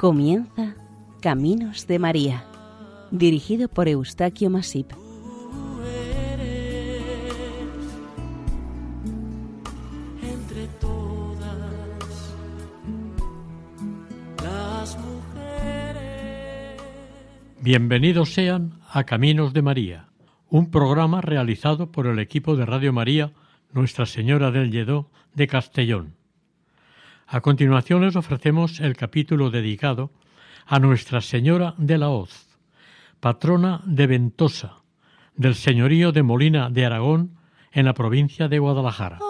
Comienza Caminos de María, dirigido por Eustaquio Masip. entre todas las mujeres. Bienvenidos sean a Caminos de María, un programa realizado por el equipo de Radio María Nuestra Señora del Lledó de Castellón. A continuación les ofrecemos el capítulo dedicado a Nuestra Señora de la Hoz, patrona de Ventosa, del señorío de Molina de Aragón, en la provincia de Guadalajara.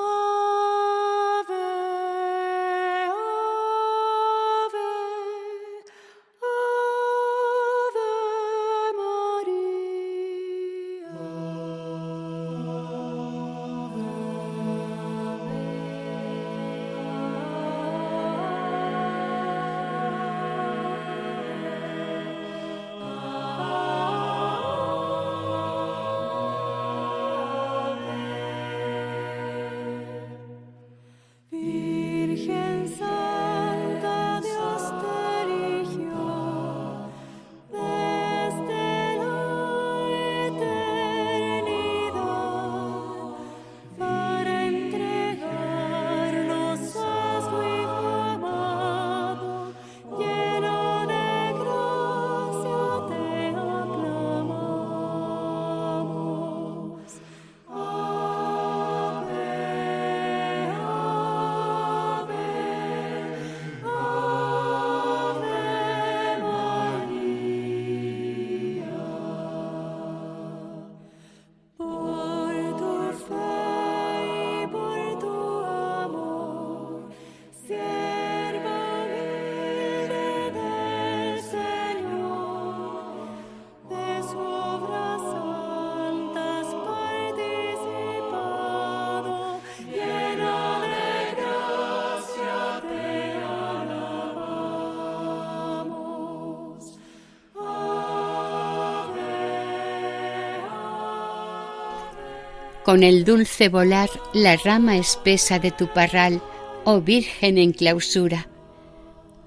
Con el dulce volar la rama espesa de tu parral, oh Virgen en clausura.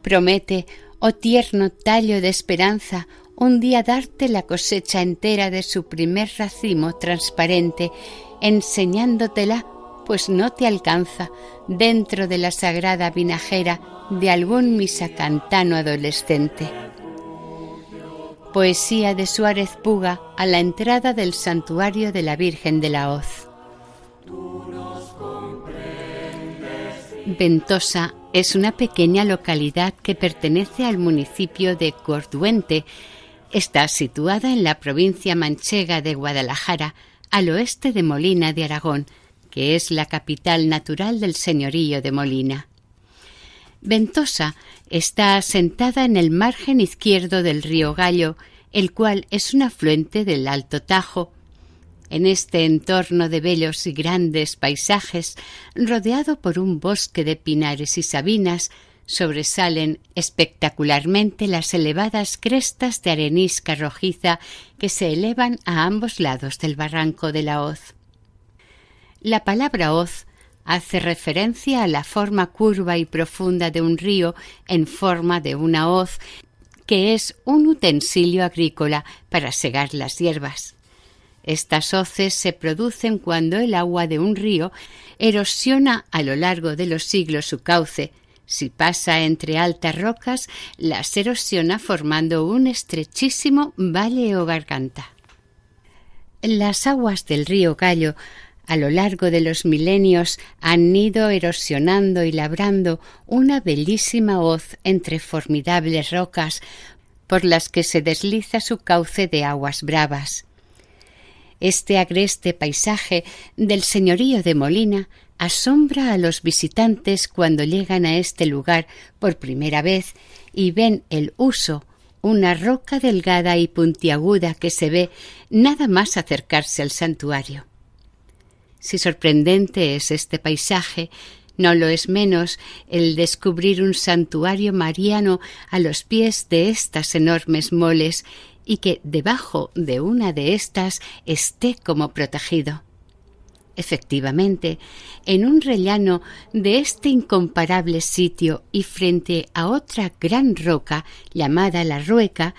Promete, oh tierno tallo de esperanza, un día darte la cosecha entera de su primer racimo transparente, enseñándotela, pues no te alcanza, dentro de la sagrada vinajera de algún misacantano adolescente. Poesía de Suárez Puga a la entrada del santuario de la Virgen de la Hoz. Ventosa es una pequeña localidad que pertenece al municipio de Corduente. Está situada en la provincia manchega de Guadalajara, al oeste de Molina de Aragón, que es la capital natural del señorío de Molina. Ventosa está asentada en el margen izquierdo del río Gallo, el cual es un afluente del Alto Tajo. En este entorno de bellos y grandes paisajes, rodeado por un bosque de pinares y sabinas, sobresalen espectacularmente las elevadas crestas de arenisca rojiza que se elevan a ambos lados del barranco de la hoz. La palabra hoz hace referencia a la forma curva y profunda de un río en forma de una hoz, que es un utensilio agrícola para segar las hierbas. Estas hoces se producen cuando el agua de un río erosiona a lo largo de los siglos su cauce. Si pasa entre altas rocas, las erosiona formando un estrechísimo valle o garganta. Las aguas del río Gallo a lo largo de los milenios han ido erosionando y labrando una bellísima hoz entre formidables rocas por las que se desliza su cauce de aguas bravas. Este agreste paisaje del señorío de Molina asombra a los visitantes cuando llegan a este lugar por primera vez y ven el uso, una roca delgada y puntiaguda que se ve nada más acercarse al santuario. Si sorprendente es este paisaje, no lo es menos el descubrir un santuario mariano a los pies de estas enormes moles y que debajo de una de estas esté como protegido. Efectivamente, en un rellano de este incomparable sitio y frente a otra gran roca llamada la Rueca,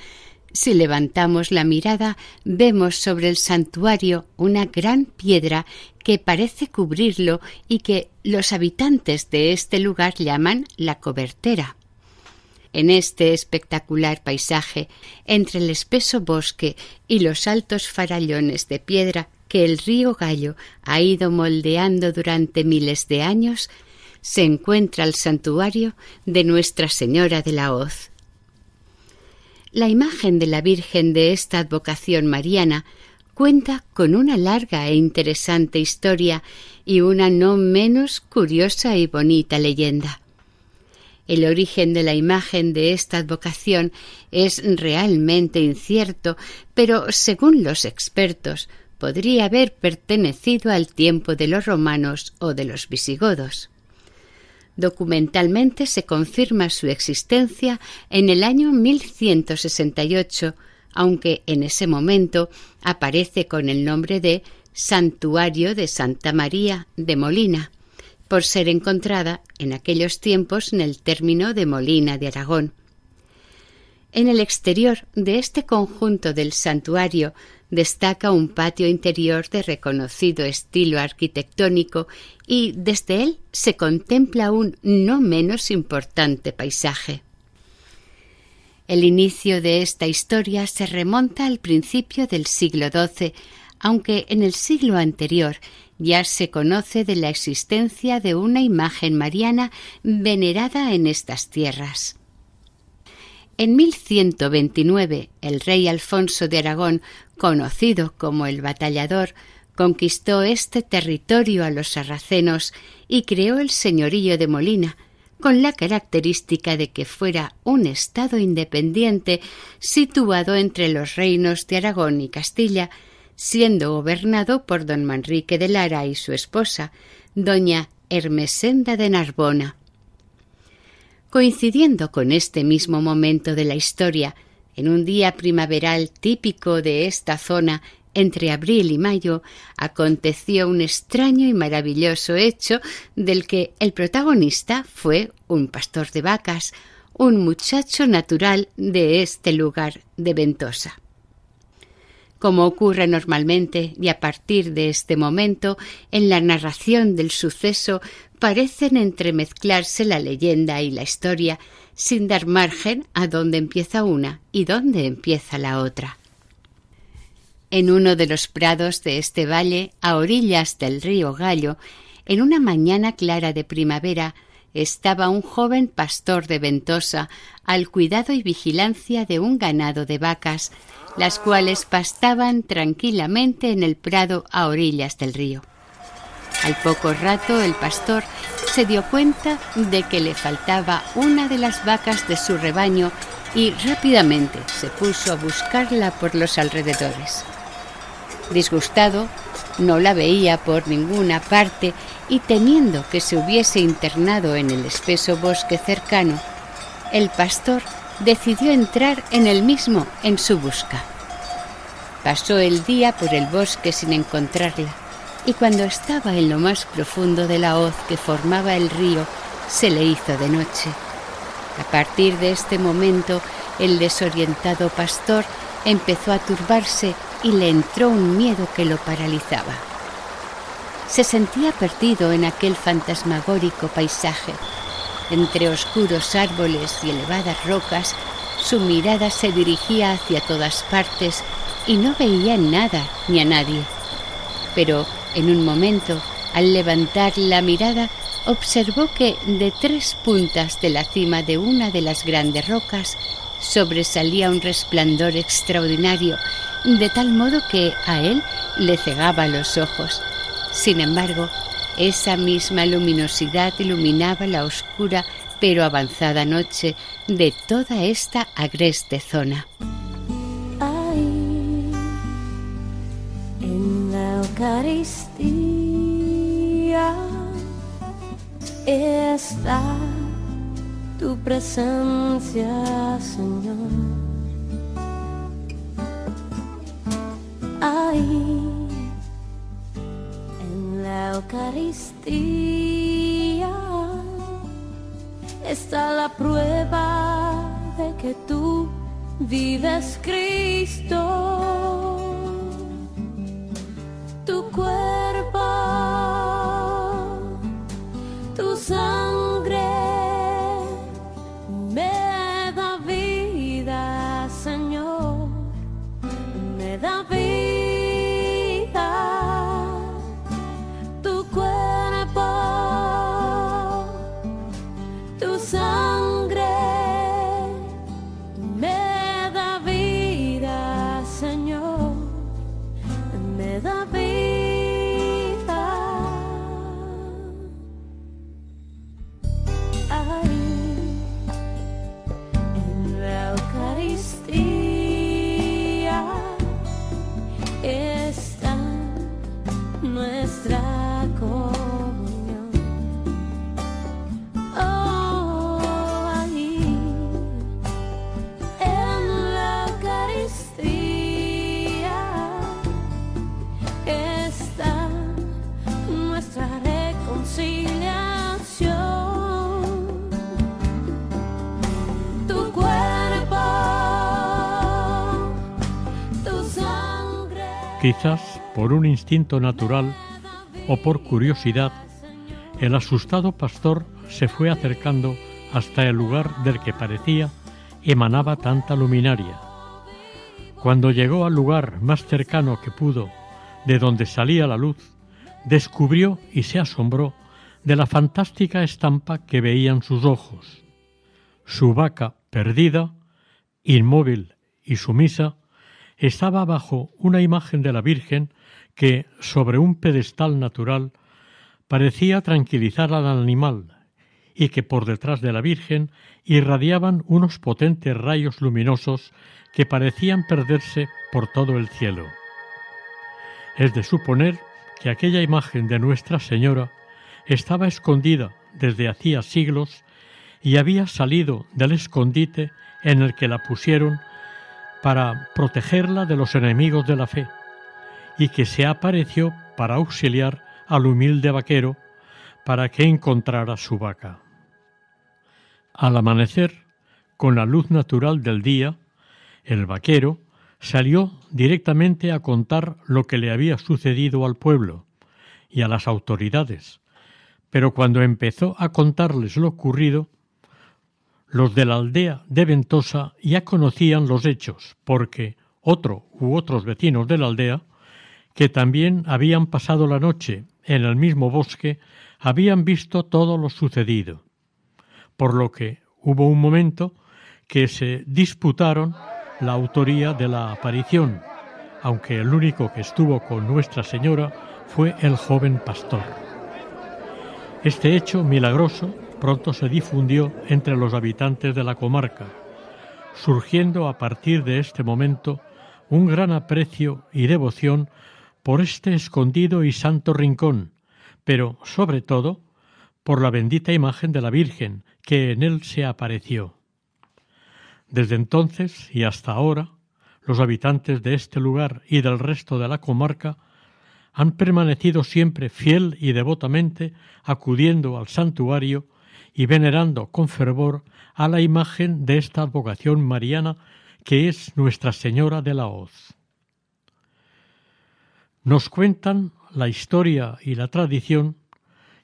si levantamos la mirada vemos sobre el santuario una gran piedra que parece cubrirlo y que los habitantes de este lugar llaman la cobertera. En este espectacular paisaje, entre el espeso bosque y los altos farallones de piedra que el río Gallo ha ido moldeando durante miles de años, se encuentra el santuario de Nuestra Señora de la Hoz. La imagen de la Virgen de esta advocación mariana cuenta con una larga e interesante historia y una no menos curiosa y bonita leyenda. El origen de la imagen de esta advocación es realmente incierto, pero según los expertos, podría haber pertenecido al tiempo de los romanos o de los visigodos. Documentalmente se confirma su existencia en el año 1168, aunque en ese momento aparece con el nombre de Santuario de Santa María de Molina, por ser encontrada en aquellos tiempos en el término de Molina de Aragón. En el exterior de este conjunto del santuario destaca un patio interior de reconocido estilo arquitectónico y desde él se contempla un no menos importante paisaje. El inicio de esta historia se remonta al principio del siglo XII, aunque en el siglo anterior ya se conoce de la existencia de una imagen mariana venerada en estas tierras. En 1129 el rey Alfonso de Aragón, conocido como el Batallador, conquistó este territorio a los sarracenos y creó el señorío de Molina, con la característica de que fuera un estado independiente situado entre los reinos de Aragón y Castilla, siendo gobernado por don Manrique de Lara y su esposa, doña Hermesenda de Narbona. Coincidiendo con este mismo momento de la historia, en un día primaveral típico de esta zona entre abril y mayo, aconteció un extraño y maravilloso hecho del que el protagonista fue un pastor de vacas, un muchacho natural de este lugar de Ventosa. Como ocurre normalmente y a partir de este momento, en la narración del suceso parecen entremezclarse la leyenda y la historia, sin dar margen a dónde empieza una y dónde empieza la otra. En uno de los prados de este valle, a orillas del río Gallo, en una mañana clara de primavera, estaba un joven pastor de Ventosa al cuidado y vigilancia de un ganado de vacas, las cuales pastaban tranquilamente en el prado a orillas del río. Al poco rato el pastor se dio cuenta de que le faltaba una de las vacas de su rebaño y rápidamente se puso a buscarla por los alrededores. Disgustado, no la veía por ninguna parte y temiendo que se hubiese internado en el espeso bosque cercano, el pastor decidió entrar en el mismo en su busca. Pasó el día por el bosque sin encontrarla y cuando estaba en lo más profundo de la hoz que formaba el río, se le hizo de noche. A partir de este momento, el desorientado pastor empezó a turbarse y le entró un miedo que lo paralizaba. Se sentía perdido en aquel fantasmagórico paisaje. Entre oscuros árboles y elevadas rocas, su mirada se dirigía hacia todas partes y no veía nada ni a nadie. Pero en un momento, al levantar la mirada, observó que de tres puntas de la cima de una de las grandes rocas sobresalía un resplandor extraordinario, de tal modo que a él le cegaba los ojos. Sin embargo, esa misma luminosidad iluminaba la oscura pero avanzada noche de toda esta agreste zona. Eucaristía está tu presencia, Señor. Ahí en la Eucaristía está la prueba de que tú vives Cristo. Tu cuerpo, Quizás por un instinto natural o por curiosidad, el asustado pastor se fue acercando hasta el lugar del que parecía emanaba tanta luminaria. Cuando llegó al lugar más cercano que pudo, de donde salía la luz, descubrió y se asombró de la fantástica estampa que veían sus ojos. Su vaca perdida, inmóvil y sumisa, estaba bajo una imagen de la Virgen que, sobre un pedestal natural, parecía tranquilizar al animal y que por detrás de la Virgen irradiaban unos potentes rayos luminosos que parecían perderse por todo el cielo. Es de suponer que aquella imagen de Nuestra Señora estaba escondida desde hacía siglos y había salido del escondite en el que la pusieron para protegerla de los enemigos de la fe, y que se apareció para auxiliar al humilde vaquero para que encontrara su vaca. Al amanecer, con la luz natural del día, el vaquero salió directamente a contar lo que le había sucedido al pueblo y a las autoridades, pero cuando empezó a contarles lo ocurrido, los de la aldea de Ventosa ya conocían los hechos, porque otro u otros vecinos de la aldea, que también habían pasado la noche en el mismo bosque, habían visto todo lo sucedido, por lo que hubo un momento que se disputaron la autoría de la aparición, aunque el único que estuvo con Nuestra Señora fue el joven pastor. Este hecho milagroso pronto se difundió entre los habitantes de la comarca, surgiendo a partir de este momento un gran aprecio y devoción por este escondido y santo rincón, pero sobre todo por la bendita imagen de la Virgen que en él se apareció. Desde entonces y hasta ahora, los habitantes de este lugar y del resto de la comarca han permanecido siempre fiel y devotamente acudiendo al santuario y venerando con fervor a la imagen de esta advocación mariana que es Nuestra Señora de la Hoz. Nos cuentan la historia y la tradición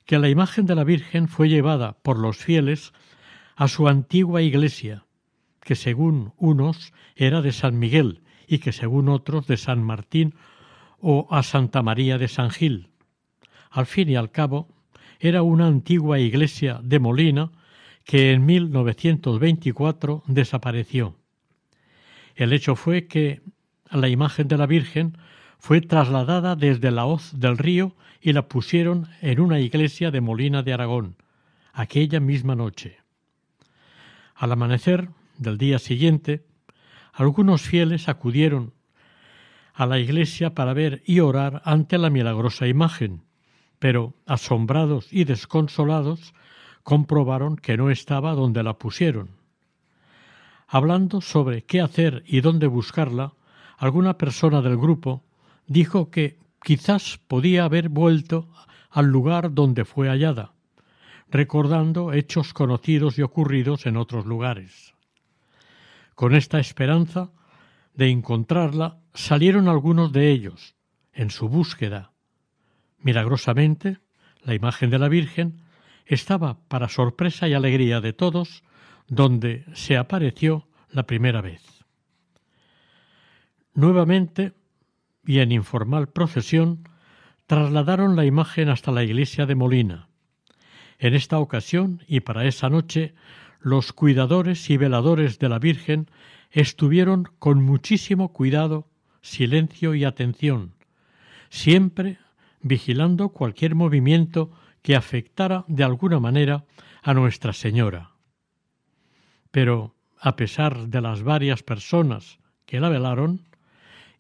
que la imagen de la Virgen fue llevada por los fieles a su antigua iglesia, que según unos era de San Miguel y que según otros de San Martín o a Santa María de San Gil. Al fin y al cabo, era una antigua iglesia de Molina que en 1924 desapareció. El hecho fue que la imagen de la Virgen fue trasladada desde la hoz del río y la pusieron en una iglesia de Molina de Aragón, aquella misma noche. Al amanecer del día siguiente, algunos fieles acudieron a la iglesia para ver y orar ante la milagrosa imagen, pero asombrados y desconsolados comprobaron que no estaba donde la pusieron. Hablando sobre qué hacer y dónde buscarla, alguna persona del grupo dijo que quizás podía haber vuelto al lugar donde fue hallada, recordando hechos conocidos y ocurridos en otros lugares. Con esta esperanza de encontrarla salieron algunos de ellos en su búsqueda. Milagrosamente, la imagen de la Virgen estaba, para sorpresa y alegría de todos, donde se apareció la primera vez. Nuevamente, y en informal procesión, trasladaron la imagen hasta la iglesia de Molina. En esta ocasión y para esa noche, los cuidadores y veladores de la Virgen estuvieron con muchísimo cuidado, silencio y atención, siempre vigilando cualquier movimiento que afectara de alguna manera a Nuestra Señora. Pero, a pesar de las varias personas que la velaron,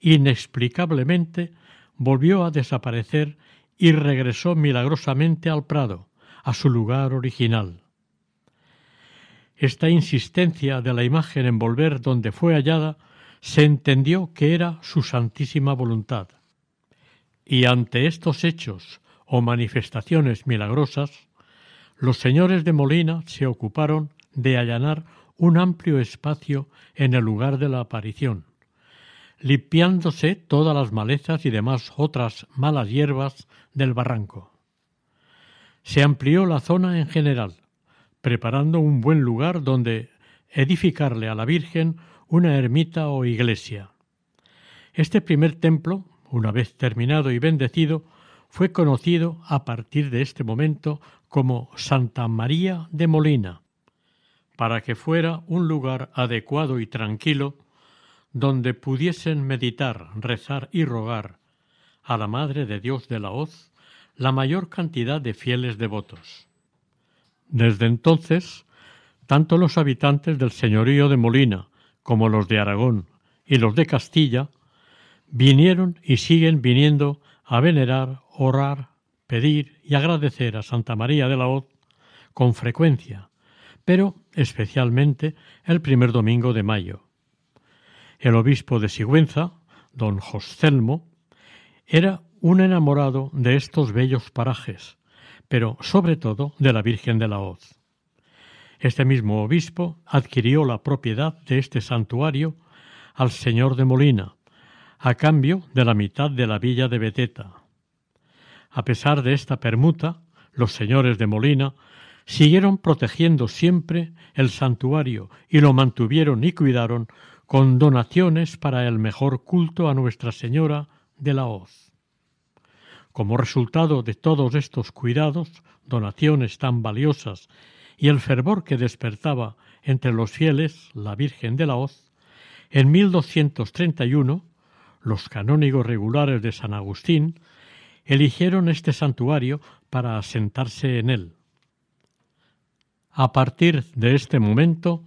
inexplicablemente volvió a desaparecer y regresó milagrosamente al Prado, a su lugar original. Esta insistencia de la imagen en volver donde fue hallada se entendió que era su santísima voluntad. Y ante estos hechos o manifestaciones milagrosas, los señores de Molina se ocuparon de allanar un amplio espacio en el lugar de la aparición, limpiándose todas las malezas y demás otras malas hierbas del barranco. Se amplió la zona en general, preparando un buen lugar donde edificarle a la Virgen una ermita o iglesia. Este primer templo, una vez terminado y bendecido, fue conocido a partir de este momento como Santa María de Molina, para que fuera un lugar adecuado y tranquilo donde pudiesen meditar, rezar y rogar a la Madre de Dios de la Hoz la mayor cantidad de fieles devotos. Desde entonces, tanto los habitantes del señorío de Molina como los de Aragón y los de Castilla vinieron y siguen viniendo a venerar, orar, pedir y agradecer a Santa María de la Hoz con frecuencia, pero especialmente el primer domingo de mayo. El obispo de Sigüenza, don Joscelmo, era un enamorado de estos bellos parajes, pero sobre todo de la Virgen de la Hoz. Este mismo obispo adquirió la propiedad de este santuario al señor de Molina, a cambio de la mitad de la villa de Beteta. A pesar de esta permuta, los señores de Molina siguieron protegiendo siempre el santuario y lo mantuvieron y cuidaron con donaciones para el mejor culto a Nuestra Señora de la Hoz. Como resultado de todos estos cuidados, donaciones tan valiosas y el fervor que despertaba entre los fieles la Virgen de la Hoz, en 1231 los canónigos regulares de San Agustín eligieron este santuario para asentarse en él. A partir de este momento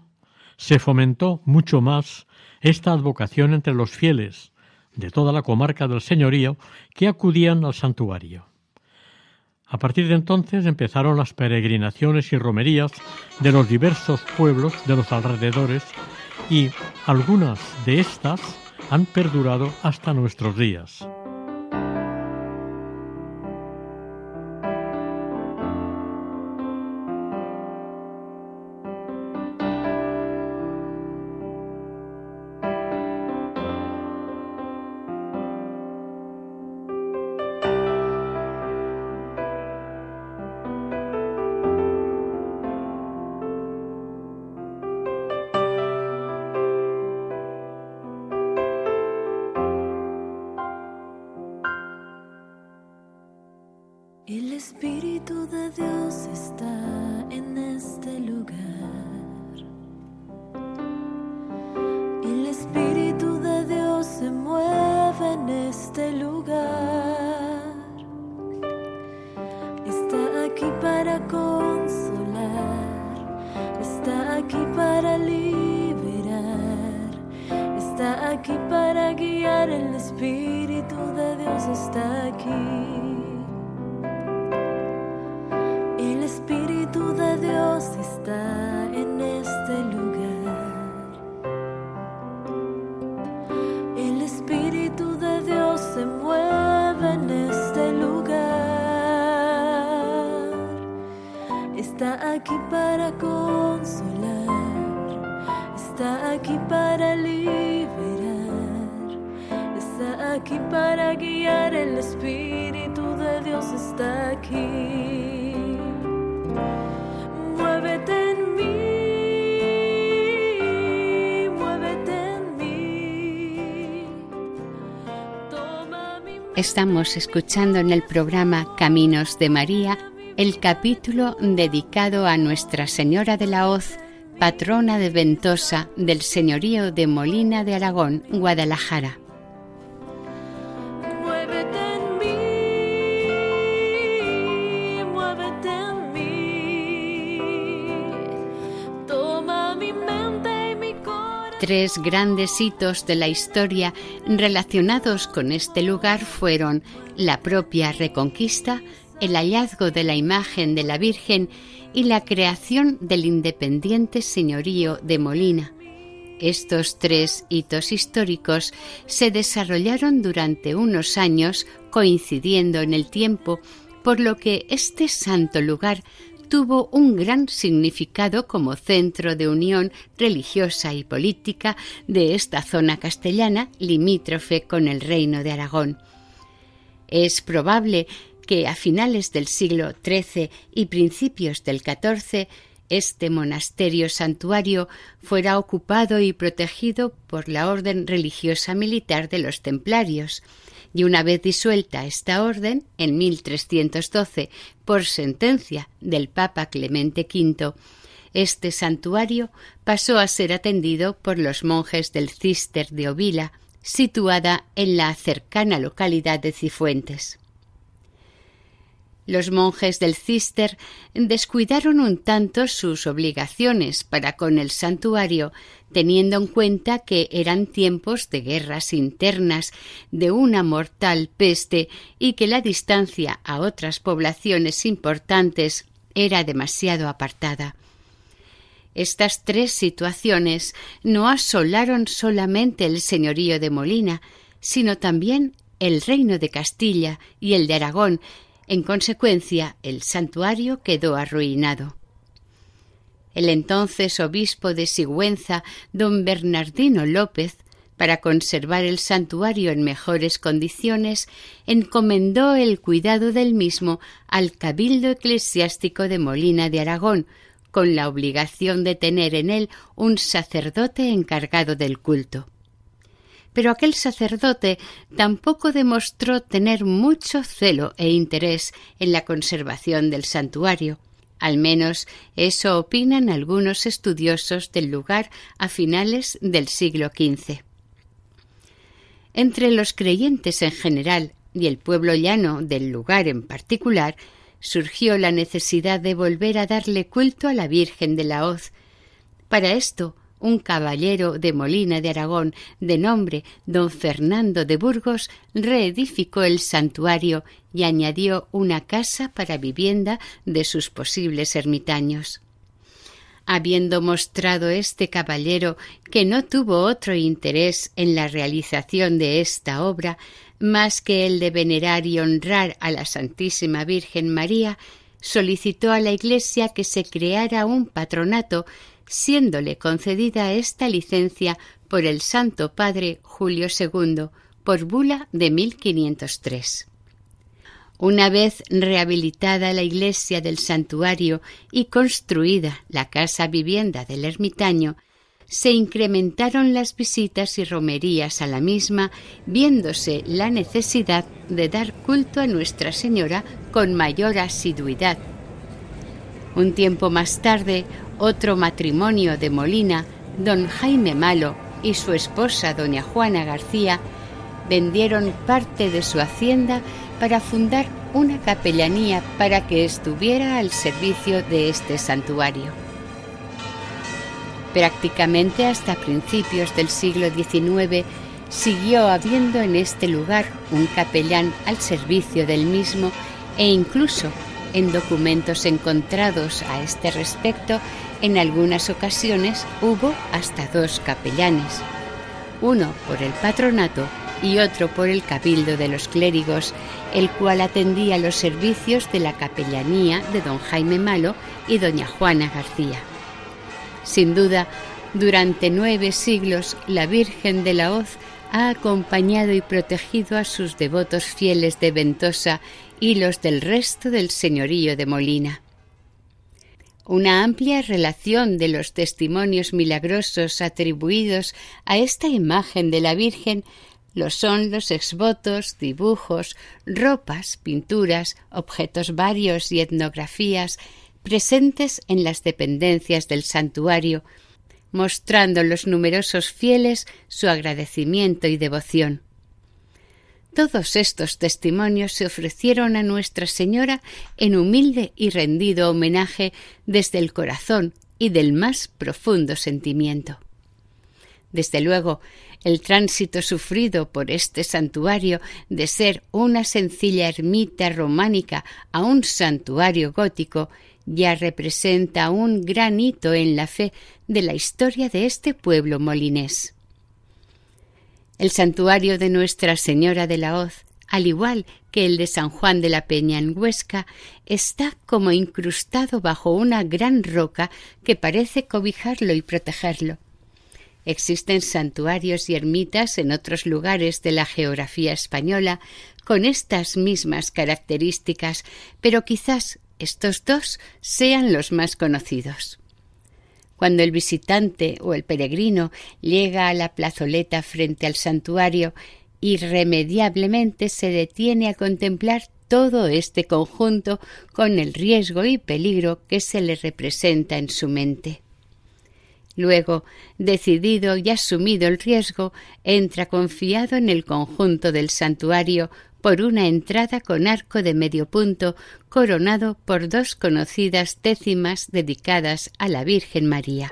se fomentó mucho más esta advocación entre los fieles de toda la comarca del señorío que acudían al santuario. A partir de entonces empezaron las peregrinaciones y romerías de los diversos pueblos de los alrededores y algunas de estas han perdurado hasta nuestros días. Estamos escuchando en el programa Caminos de María el capítulo dedicado a Nuestra Señora de la Hoz, patrona de Ventosa del Señorío de Molina de Aragón, Guadalajara. Tres grandes hitos de la historia relacionados con este lugar fueron la propia reconquista, el hallazgo de la imagen de la Virgen y la creación del independiente señorío de Molina. Estos tres hitos históricos se desarrollaron durante unos años coincidiendo en el tiempo, por lo que este santo lugar tuvo un gran significado como centro de unión religiosa y política de esta zona castellana limítrofe con el reino de Aragón. Es probable que a finales del siglo XIII y principios del XIV este monasterio santuario fuera ocupado y protegido por la orden religiosa militar de los templarios, y una vez disuelta esta orden, en 1312, por sentencia del Papa Clemente V, este santuario pasó a ser atendido por los monjes del Cister de Ovila, situada en la cercana localidad de Cifuentes. Los monjes del Cister descuidaron un tanto sus obligaciones para con el santuario, teniendo en cuenta que eran tiempos de guerras internas, de una mortal peste y que la distancia a otras poblaciones importantes era demasiado apartada. Estas tres situaciones no asolaron solamente el señorío de Molina, sino también el reino de Castilla y el de Aragón, en consecuencia, el santuario quedó arruinado. El entonces obispo de Sigüenza, don Bernardino López, para conservar el santuario en mejores condiciones, encomendó el cuidado del mismo al Cabildo Eclesiástico de Molina de Aragón, con la obligación de tener en él un sacerdote encargado del culto pero aquel sacerdote tampoco demostró tener mucho celo e interés en la conservación del santuario. Al menos eso opinan algunos estudiosos del lugar a finales del siglo XV. Entre los creyentes en general y el pueblo llano del lugar en particular, surgió la necesidad de volver a darle culto a la Virgen de la Hoz. Para esto, un caballero de Molina de Aragón de nombre don Fernando de Burgos reedificó el santuario y añadió una casa para vivienda de sus posibles ermitaños. Habiendo mostrado este caballero que no tuvo otro interés en la realización de esta obra más que el de venerar y honrar a la Santísima Virgen María, solicitó a la Iglesia que se creara un patronato siéndole concedida esta licencia por el Santo Padre Julio II por bula de 1503. Una vez rehabilitada la iglesia del santuario y construida la casa vivienda del ermitaño, se incrementaron las visitas y romerías a la misma, viéndose la necesidad de dar culto a Nuestra Señora con mayor asiduidad. Un tiempo más tarde, otro matrimonio de Molina, don Jaime Malo y su esposa doña Juana García, vendieron parte de su hacienda para fundar una capellanía para que estuviera al servicio de este santuario. Prácticamente hasta principios del siglo XIX siguió habiendo en este lugar un capellán al servicio del mismo e incluso en documentos encontrados a este respecto, en algunas ocasiones hubo hasta dos capellanes, uno por el patronato y otro por el Cabildo de los Clérigos, el cual atendía los servicios de la capellanía de don Jaime Malo y doña Juana García. Sin duda, durante nueve siglos la Virgen de la Hoz ha acompañado y protegido a sus devotos fieles de Ventosa y los del resto del señorío de Molina. Una amplia relación de los testimonios milagrosos atribuidos a esta imagen de la Virgen lo son los exvotos, dibujos, ropas, pinturas, objetos varios y etnografías presentes en las dependencias del santuario, mostrando los numerosos fieles su agradecimiento y devoción. Todos estos testimonios se ofrecieron a Nuestra Señora en humilde y rendido homenaje desde el corazón y del más profundo sentimiento. Desde luego, el tránsito sufrido por este santuario de ser una sencilla ermita románica a un santuario gótico ya representa un gran hito en la fe de la historia de este pueblo molinés. El santuario de Nuestra Señora de la Hoz, al igual que el de San Juan de la Peña en Huesca, está como incrustado bajo una gran roca que parece cobijarlo y protegerlo. Existen santuarios y ermitas en otros lugares de la geografía española con estas mismas características, pero quizás estos dos sean los más conocidos. Cuando el visitante o el peregrino llega a la plazoleta frente al santuario, irremediablemente se detiene a contemplar todo este conjunto con el riesgo y peligro que se le representa en su mente. Luego, decidido y asumido el riesgo, entra confiado en el conjunto del santuario por una entrada con arco de medio punto coronado por dos conocidas décimas dedicadas a la Virgen María.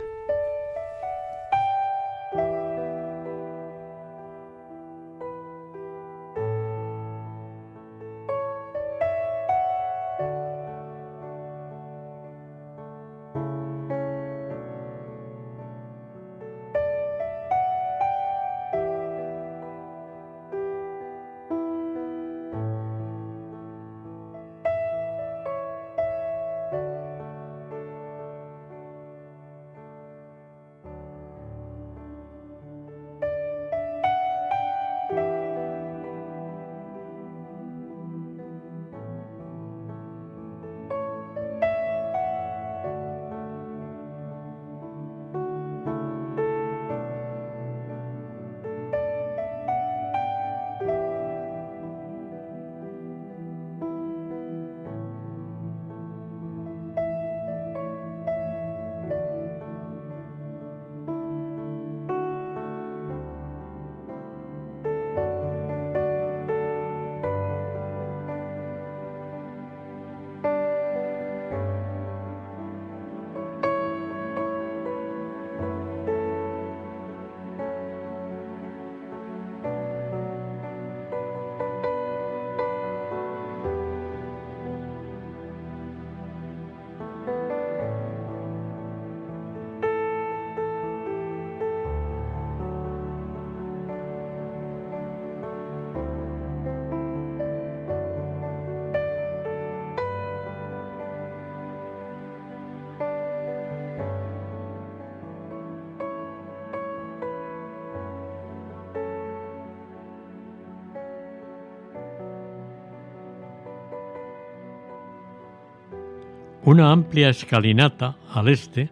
Una amplia escalinata al este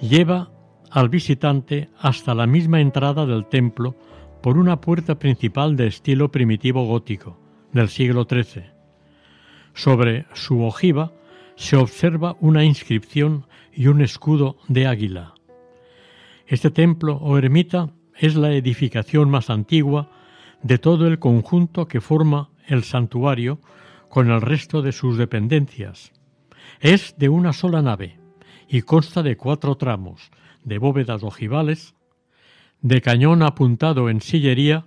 lleva al visitante hasta la misma entrada del templo por una puerta principal de estilo primitivo gótico del siglo XIII. Sobre su ojiva se observa una inscripción y un escudo de águila. Este templo o ermita es la edificación más antigua de todo el conjunto que forma el santuario con el resto de sus dependencias es de una sola nave y consta de cuatro tramos, de bóvedas ojivales, de cañón apuntado en sillería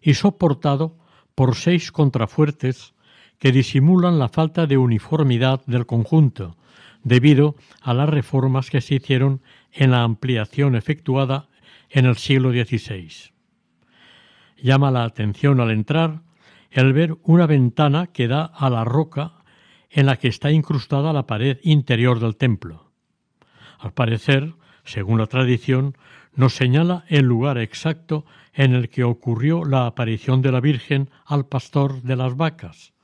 y soportado por seis contrafuertes que disimulan la falta de uniformidad del conjunto, debido a las reformas que se hicieron en la ampliación efectuada en el siglo XVI. Llama la atención al entrar el ver una ventana que da a la roca en la que está incrustada la pared interior del templo. Al parecer, según la tradición, nos señala el lugar exacto en el que ocurrió la aparición de la Virgen al pastor de las vacas.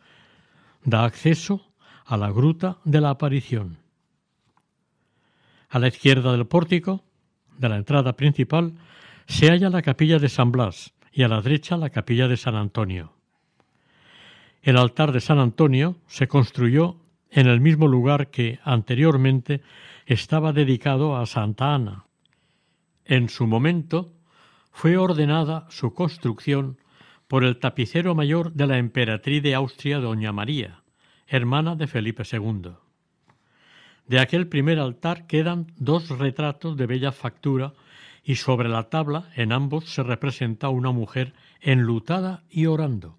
Da acceso a la gruta de la aparición. A la izquierda del pórtico, de la entrada principal, se halla la capilla de San Blas y a la derecha la capilla de San Antonio. El altar de San Antonio se construyó en el mismo lugar que anteriormente estaba dedicado a Santa Ana. En su momento fue ordenada su construcción por el tapicero mayor de la emperatriz de Austria, doña María, hermana de Felipe II. De aquel primer altar quedan dos retratos de bella factura y sobre la tabla en ambos se representa una mujer enlutada y orando.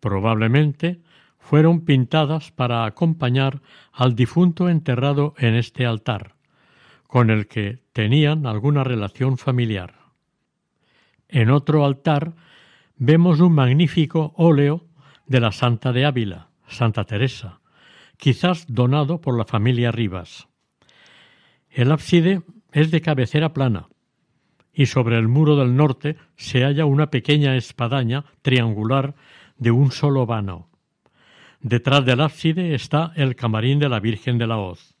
Probablemente fueron pintadas para acompañar al difunto enterrado en este altar, con el que tenían alguna relación familiar. En otro altar vemos un magnífico óleo de la Santa de Ávila, Santa Teresa, quizás donado por la familia Rivas. El ábside es de cabecera plana y sobre el muro del norte se halla una pequeña espadaña triangular de un solo vano. Detrás del ábside está el camarín de la Virgen de la Hoz.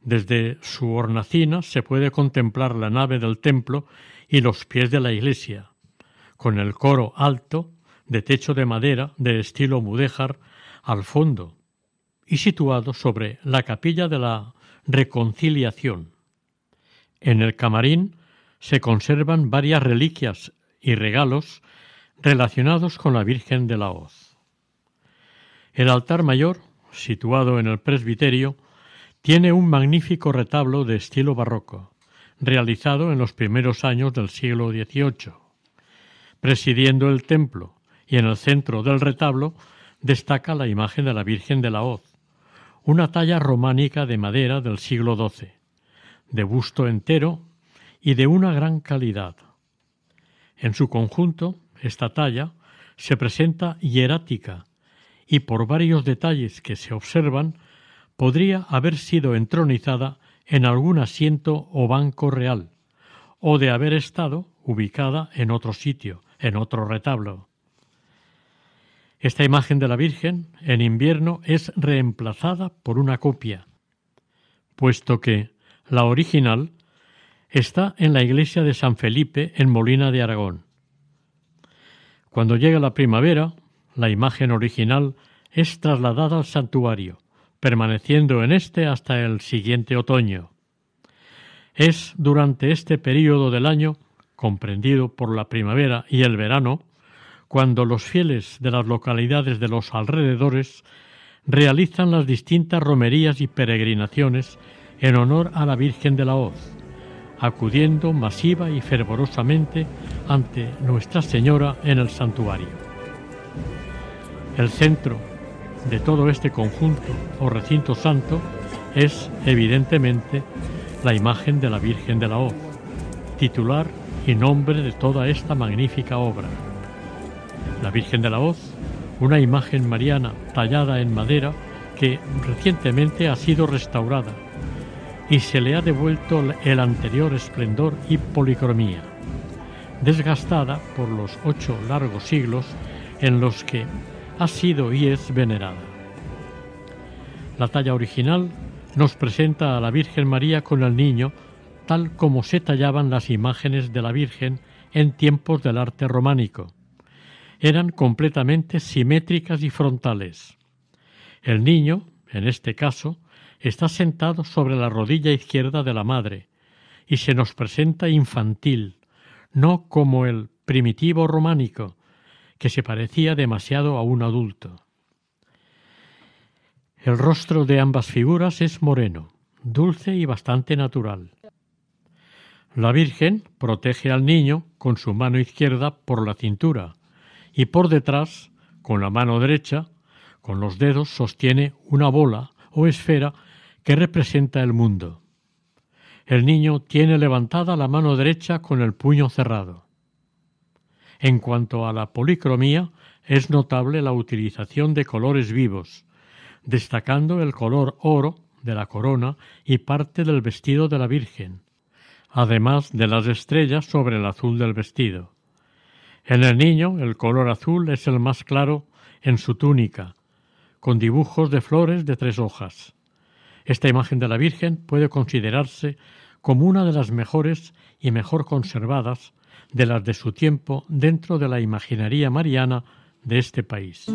Desde su hornacina se puede contemplar la nave del templo y los pies de la iglesia, con el coro alto de techo de madera de estilo mudéjar al fondo y situado sobre la capilla de la Reconciliación. En el camarín se conservan varias reliquias y regalos relacionados con la Virgen de la Hoz. El altar mayor, situado en el presbiterio, tiene un magnífico retablo de estilo barroco, realizado en los primeros años del siglo XVIII. Presidiendo el templo y en el centro del retablo destaca la imagen de la Virgen de la Hoz, una talla románica de madera del siglo XII, de busto entero y de una gran calidad. En su conjunto esta talla se presenta hierática y por varios detalles que se observan podría haber sido entronizada en algún asiento o banco real, o de haber estado ubicada en otro sitio, en otro retablo. Esta imagen de la Virgen en invierno es reemplazada por una copia, puesto que la original está en la iglesia de San Felipe en Molina de Aragón. Cuando llega la primavera, la imagen original es trasladada al santuario, permaneciendo en éste hasta el siguiente otoño. Es durante este período del año, comprendido por la primavera y el verano, cuando los fieles de las localidades de los alrededores realizan las distintas romerías y peregrinaciones en honor a la Virgen de la Hoz, acudiendo masiva y fervorosamente ante Nuestra Señora en el santuario. El centro de todo este conjunto o recinto santo es, evidentemente, la imagen de la Virgen de la Hoz, titular y nombre de toda esta magnífica obra. La Virgen de la Hoz, una imagen mariana tallada en madera que recientemente ha sido restaurada y se le ha devuelto el anterior esplendor y policromía, desgastada por los ocho largos siglos en los que ha sido y es venerada. La talla original nos presenta a la Virgen María con el niño tal como se tallaban las imágenes de la Virgen en tiempos del arte románico. Eran completamente simétricas y frontales. El niño, en este caso, está sentado sobre la rodilla izquierda de la madre y se nos presenta infantil, no como el primitivo románico, que se parecía demasiado a un adulto. El rostro de ambas figuras es moreno, dulce y bastante natural. La Virgen protege al niño con su mano izquierda por la cintura y por detrás, con la mano derecha, con los dedos sostiene una bola o esfera que representa el mundo. El niño tiene levantada la mano derecha con el puño cerrado. En cuanto a la policromía, es notable la utilización de colores vivos, destacando el color oro de la corona y parte del vestido de la Virgen, además de las estrellas sobre el azul del vestido. En el niño el color azul es el más claro en su túnica, con dibujos de flores de tres hojas. Esta imagen de la Virgen puede considerarse como una de las mejores y mejor conservadas de las de su tiempo dentro de la imaginería mariana de este país.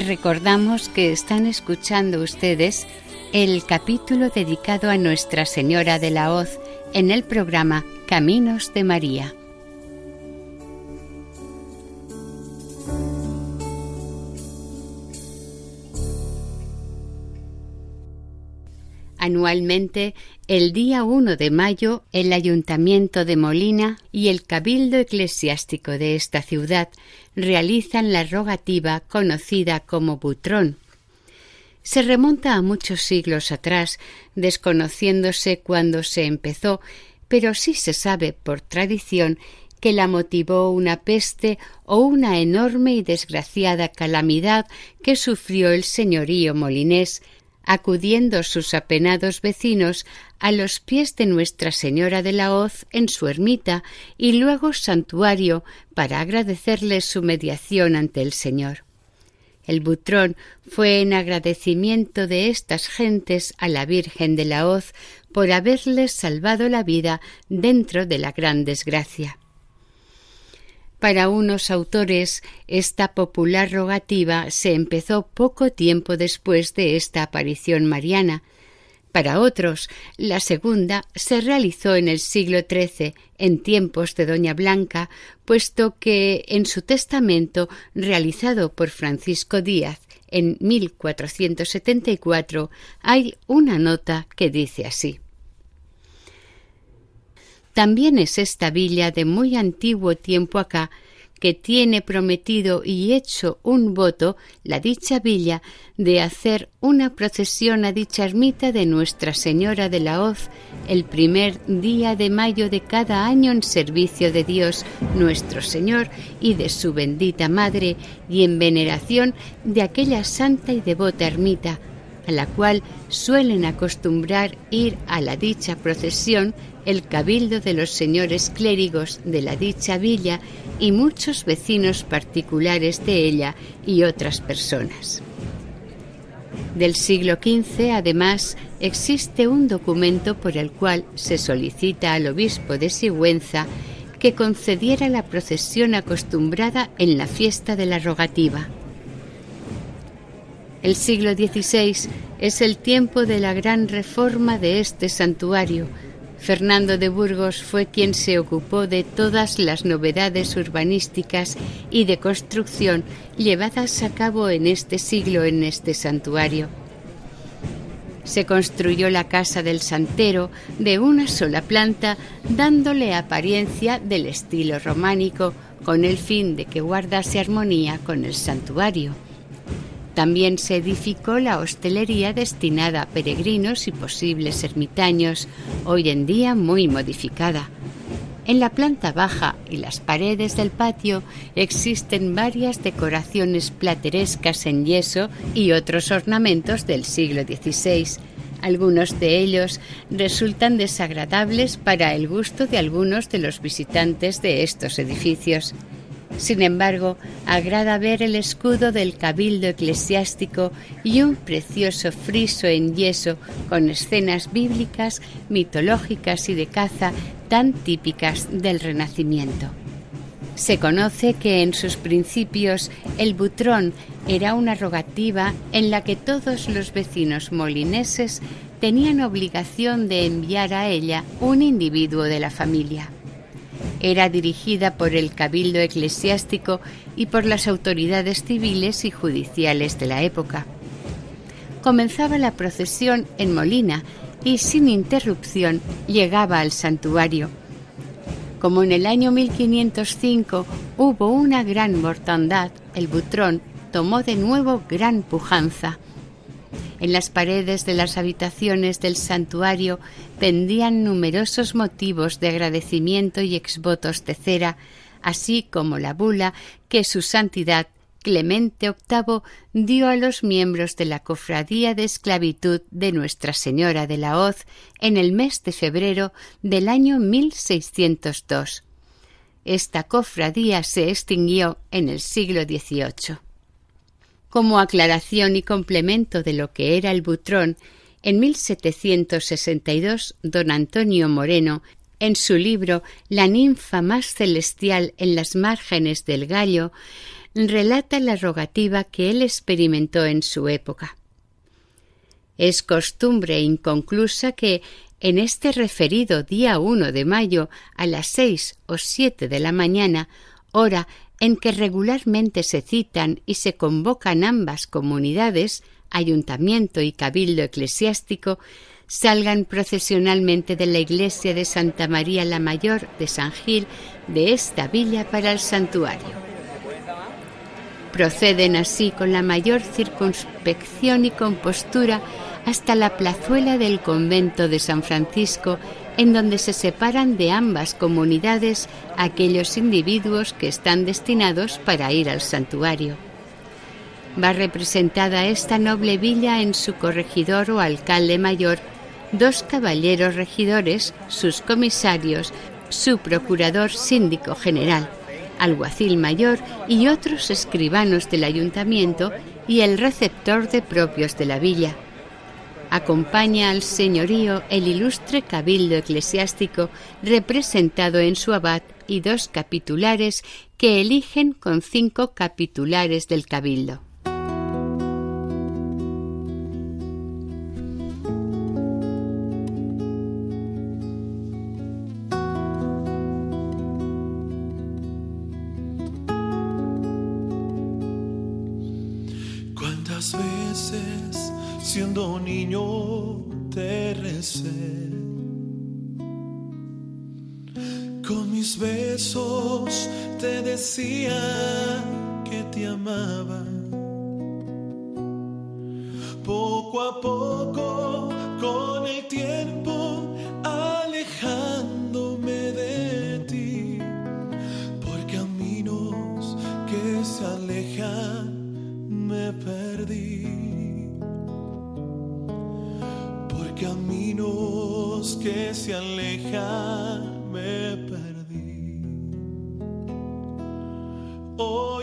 Recordamos que están escuchando ustedes el capítulo dedicado a Nuestra Señora de la Hoz en el programa Caminos de María. El día 1 de mayo, el Ayuntamiento de Molina y el Cabildo Eclesiástico de esta ciudad realizan la rogativa conocida como Butrón. Se remonta a muchos siglos atrás, desconociéndose cuándo se empezó, pero sí se sabe por tradición que la motivó una peste o una enorme y desgraciada calamidad que sufrió el señorío molinés acudiendo sus apenados vecinos a los pies de Nuestra Señora de la Hoz en su ermita y luego santuario para agradecerle su mediación ante el Señor. El butrón fue en agradecimiento de estas gentes a la Virgen de la Hoz por haberles salvado la vida dentro de la gran desgracia. Para unos autores, esta popular rogativa se empezó poco tiempo después de esta aparición mariana. Para otros, la segunda se realizó en el siglo XIII, en tiempos de Doña Blanca, puesto que en su testamento, realizado por Francisco Díaz en 1474, hay una nota que dice así. También es esta villa de muy antiguo tiempo acá, que tiene prometido y hecho un voto la dicha villa de hacer una procesión a dicha ermita de Nuestra Señora de la Hoz el primer día de mayo de cada año en servicio de Dios nuestro Señor y de su bendita Madre y en veneración de aquella santa y devota ermita a la cual suelen acostumbrar ir a la dicha procesión el cabildo de los señores clérigos de la dicha villa y muchos vecinos particulares de ella y otras personas. Del siglo XV, además, existe un documento por el cual se solicita al obispo de Sigüenza que concediera la procesión acostumbrada en la fiesta de la rogativa. El siglo XVI es el tiempo de la gran reforma de este santuario, Fernando de Burgos fue quien se ocupó de todas las novedades urbanísticas y de construcción llevadas a cabo en este siglo en este santuario. Se construyó la casa del santero de una sola planta, dándole apariencia del estilo románico, con el fin de que guardase armonía con el santuario. También se edificó la hostelería destinada a peregrinos y posibles ermitaños, hoy en día muy modificada. En la planta baja y las paredes del patio existen varias decoraciones platerescas en yeso y otros ornamentos del siglo XVI. Algunos de ellos resultan desagradables para el gusto de algunos de los visitantes de estos edificios. Sin embargo, agrada ver el escudo del cabildo eclesiástico y un precioso friso en yeso con escenas bíblicas, mitológicas y de caza tan típicas del Renacimiento. Se conoce que en sus principios el butrón era una rogativa en la que todos los vecinos molineses tenían obligación de enviar a ella un individuo de la familia. Era dirigida por el cabildo eclesiástico y por las autoridades civiles y judiciales de la época. Comenzaba la procesión en Molina y sin interrupción llegaba al santuario. Como en el año 1505 hubo una gran mortandad, el butrón tomó de nuevo gran pujanza. En las paredes de las habitaciones del santuario pendían numerosos motivos de agradecimiento y exvotos de cera, así como la bula que su santidad Clemente VIII dio a los miembros de la Cofradía de Esclavitud de Nuestra Señora de la Hoz en el mes de febrero del año 1602. Esta cofradía se extinguió en el siglo XVIII. Como aclaración y complemento de lo que era el butrón, en 1762 don Antonio Moreno, en su libro La ninfa más celestial en las márgenes del Gallo, relata la rogativa que él experimentó en su época. Es costumbre inconclusa que en este referido día 1 de mayo a las seis o siete de la mañana, hora en que regularmente se citan y se convocan ambas comunidades, ayuntamiento y cabildo eclesiástico, salgan procesionalmente de la iglesia de Santa María la Mayor de San Gil de esta villa para el santuario. Proceden así con la mayor circunspección y compostura hasta la plazuela del convento de San Francisco en donde se separan de ambas comunidades aquellos individuos que están destinados para ir al santuario. Va representada esta noble villa en su corregidor o alcalde mayor, dos caballeros regidores, sus comisarios, su procurador síndico general, alguacil mayor y otros escribanos del ayuntamiento y el receptor de propios de la villa acompaña al señorío el ilustre cabildo eclesiástico representado en su abad y dos capitulares que eligen con cinco capitulares del cabildo. Te decía que te amaba. Poco a poco, con el tiempo, alejándome de ti, por caminos que se alejan, me perdí. Por caminos que se alejan Hoy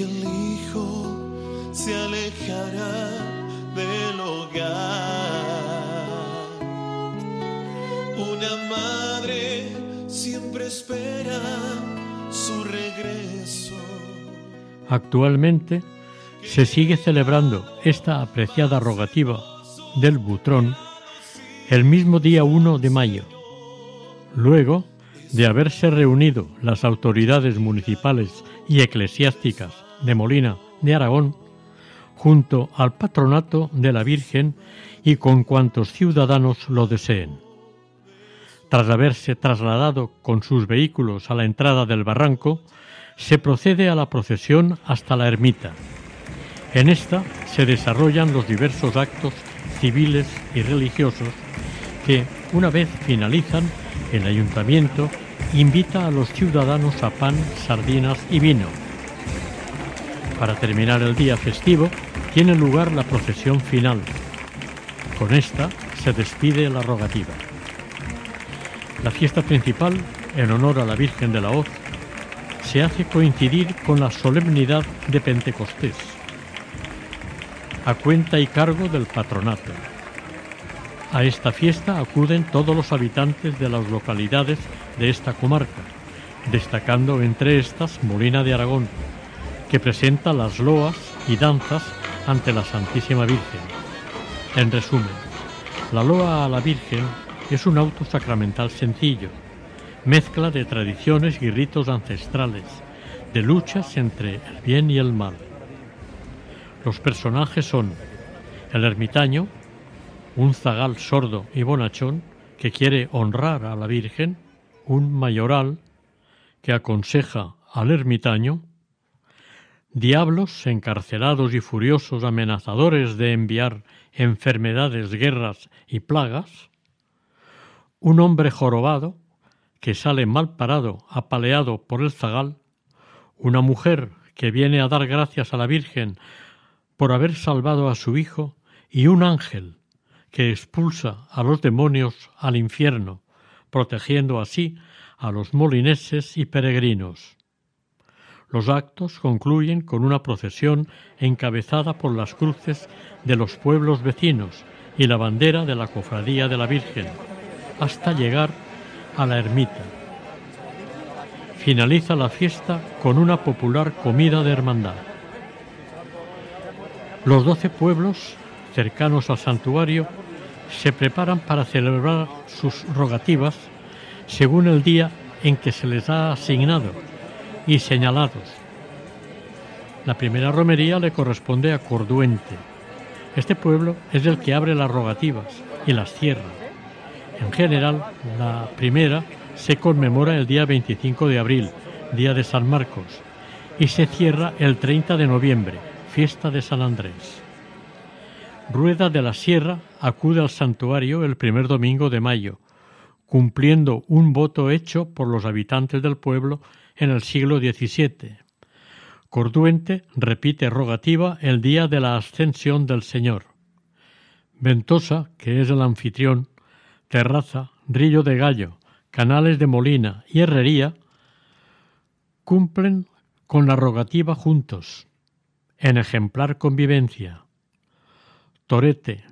El hijo se alejará del hogar, una madre siempre espera su regreso. Actualmente se sigue celebrando esta apreciada rogativa del Butrón el mismo día 1 de mayo. Luego de haberse reunido las autoridades municipales y eclesiásticas de Molina de Aragón, junto al patronato de la Virgen y con cuantos ciudadanos lo deseen. Tras haberse trasladado con sus vehículos a la entrada del barranco, se procede a la procesión hasta la ermita. En esta se desarrollan los diversos actos civiles y religiosos que, una vez finalizan, el ayuntamiento invita a los ciudadanos a pan, sardinas y vino. Para terminar el día festivo, tiene lugar la procesión final. Con esta se despide la rogativa. La fiesta principal, en honor a la Virgen de la Hoz, se hace coincidir con la solemnidad de Pentecostés, a cuenta y cargo del patronato. A esta fiesta acuden todos los habitantes de las localidades de esta comarca, destacando entre estas Molina de Aragón, que presenta las loas y danzas ante la Santísima Virgen. En resumen, la loa a la Virgen es un auto sacramental sencillo, mezcla de tradiciones y ritos ancestrales, de luchas entre el bien y el mal. Los personajes son el ermitaño, un zagal sordo y bonachón que quiere honrar a la Virgen, un mayoral que aconseja al ermitaño, diablos encarcelados y furiosos amenazadores de enviar enfermedades, guerras y plagas, un hombre jorobado que sale mal parado, apaleado por el zagal, una mujer que viene a dar gracias a la Virgen por haber salvado a su hijo. Y un ángel que expulsa a los demonios al infierno, protegiendo así a los molineses y peregrinos. Los actos concluyen con una procesión encabezada por las cruces de los pueblos vecinos y la bandera de la Cofradía de la Virgen, hasta llegar a la ermita. Finaliza la fiesta con una popular comida de hermandad. Los doce pueblos cercanos al santuario se preparan para celebrar sus rogativas según el día en que se les ha asignado y señalados. La primera romería le corresponde a Corduente. Este pueblo es el que abre las rogativas y las cierra. En general, la primera se conmemora el día 25 de abril, día de San Marcos, y se cierra el 30 de noviembre, fiesta de San Andrés. Rueda de la Sierra acude al santuario el primer domingo de mayo, cumpliendo un voto hecho por los habitantes del pueblo en el siglo XVII. Corduente repite rogativa el día de la ascensión del Señor. Ventosa, que es el anfitrión, Terraza, Rillo de Gallo, Canales de Molina y Herrería cumplen con la rogativa juntos, en ejemplar convivencia. Torete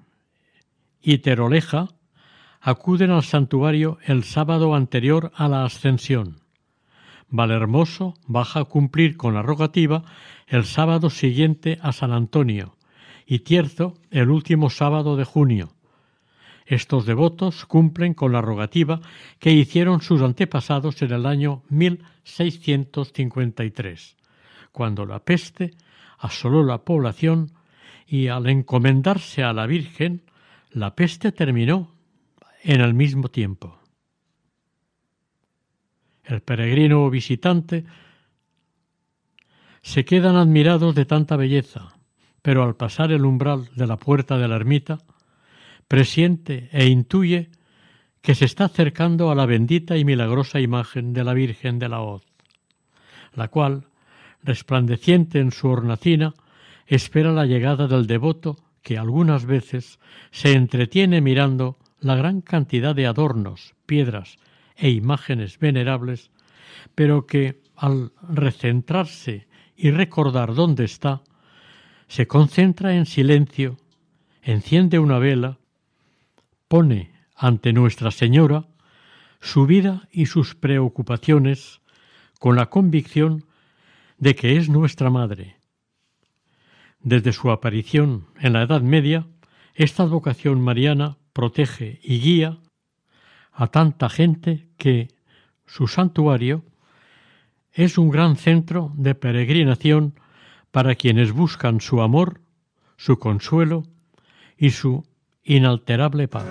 y Teroleja acuden al santuario el sábado anterior a la ascensión. Valhermoso baja a cumplir con la rogativa el sábado siguiente a San Antonio y Tierzo el último sábado de junio. Estos devotos cumplen con la rogativa que hicieron sus antepasados en el año 1653, cuando la peste asoló la población y al encomendarse a la Virgen, la peste terminó en el mismo tiempo. El peregrino o visitante se quedan admirados de tanta belleza, pero al pasar el umbral de la puerta de la ermita, presiente e intuye que se está acercando a la bendita y milagrosa imagen de la Virgen de la Hoz, la cual, resplandeciente en su hornacina, espera la llegada del devoto que algunas veces se entretiene mirando la gran cantidad de adornos, piedras e imágenes venerables, pero que, al recentrarse y recordar dónde está, se concentra en silencio, enciende una vela, pone ante Nuestra Señora su vida y sus preocupaciones con la convicción de que es nuestra Madre. Desde su aparición en la Edad Media, esta vocación mariana protege y guía a tanta gente que su santuario es un gran centro de peregrinación para quienes buscan su amor, su consuelo y su inalterable paz.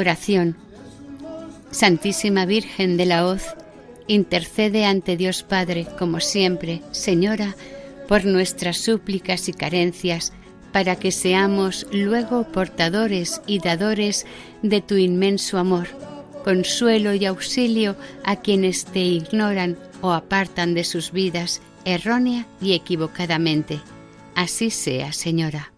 Oración. Santísima Virgen de la Hoz, intercede ante Dios Padre, como siempre, Señora, por nuestras súplicas y carencias, para que seamos luego portadores y dadores de tu inmenso amor, consuelo y auxilio a quienes te ignoran o apartan de sus vidas errónea y equivocadamente. Así sea, Señora.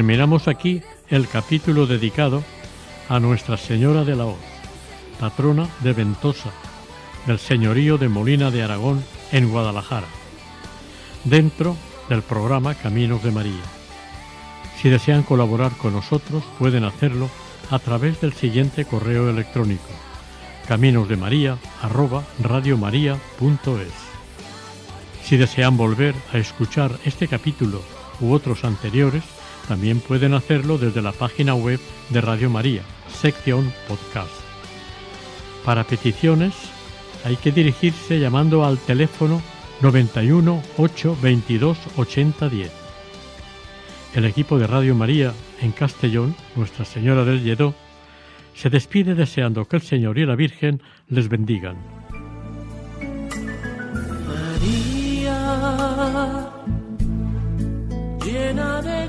Terminamos aquí el capítulo dedicado a Nuestra Señora de la Hoz, patrona de Ventosa, del señorío de Molina de Aragón en Guadalajara, dentro del programa Caminos de María. Si desean colaborar con nosotros pueden hacerlo a través del siguiente correo electrónico caminosdemaria@radiomaria.es. Si desean volver a escuchar este capítulo u otros anteriores, también pueden hacerlo desde la página web de Radio María, sección podcast. Para peticiones hay que dirigirse llamando al teléfono 91 8 22 80 10. El equipo de Radio María en Castellón, Nuestra Señora del Lledó, se despide deseando que el Señor y la Virgen les bendigan. María, llena de